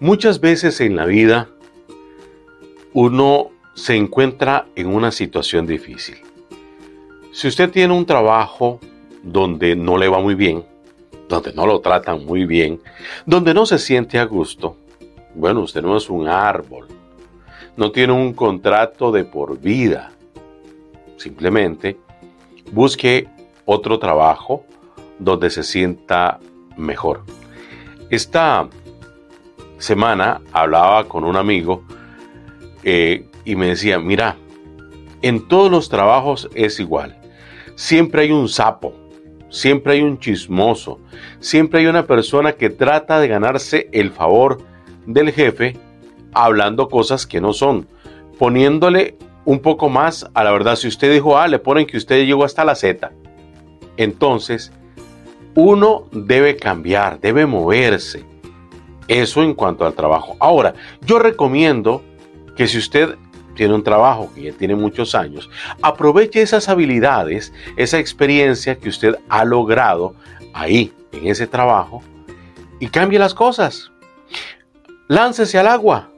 Muchas veces en la vida uno se encuentra en una situación difícil. Si usted tiene un trabajo donde no le va muy bien, donde no lo tratan muy bien, donde no se siente a gusto, bueno, usted no es un árbol, no tiene un contrato de por vida. Simplemente busque otro trabajo donde se sienta mejor. Esta semana hablaba con un amigo eh, y me decía, mira, en todos los trabajos es igual. Siempre hay un sapo, siempre hay un chismoso, siempre hay una persona que trata de ganarse el favor del jefe hablando cosas que no son, poniéndole un poco más a la verdad. Si usted dijo A, le ponen que usted llegó hasta la Z. Entonces, uno debe cambiar, debe moverse. Eso en cuanto al trabajo. Ahora, yo recomiendo que si usted tiene un trabajo que ya tiene muchos años, aproveche esas habilidades, esa experiencia que usted ha logrado ahí, en ese trabajo, y cambie las cosas. Láncese al agua,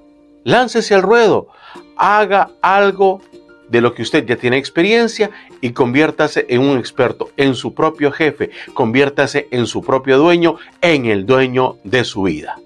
láncese al ruedo, haga algo de lo que usted ya tiene experiencia y conviértase en un experto, en su propio jefe, conviértase en su propio dueño, en el dueño de su vida.